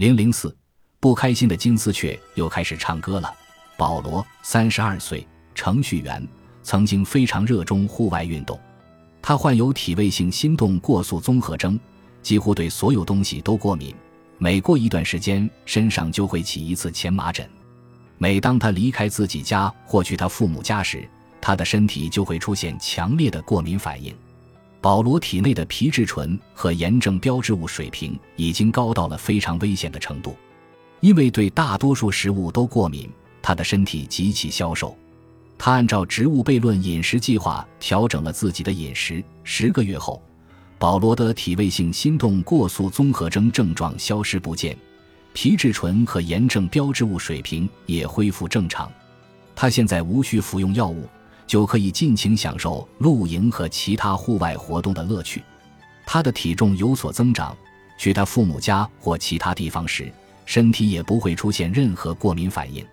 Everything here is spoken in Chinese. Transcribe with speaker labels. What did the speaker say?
Speaker 1: 零零四，不开心的金丝雀又开始唱歌了。保罗，三十二岁，程序员，曾经非常热衷户外运动。他患有体位性心动过速综合征，几乎对所有东西都过敏。每过一段时间，身上就会起一次荨麻疹。每当他离开自己家或去他父母家时，他的身体就会出现强烈的过敏反应。保罗体内的皮质醇和炎症标志物水平已经高到了非常危险的程度。因为对大多数食物都过敏，他的身体极其消瘦。他按照植物悖论饮食计划调整了自己的饮食。十个月后，保罗的体位性心动过速综合征症状消失不见，皮质醇和炎症标志物水平也恢复正常。他现在无需服用药物，就可以尽情享受露营和其他户外活动的乐趣。他的体重有所增长，去他父母家或其他地方时，身体也不会出现任何过敏反应。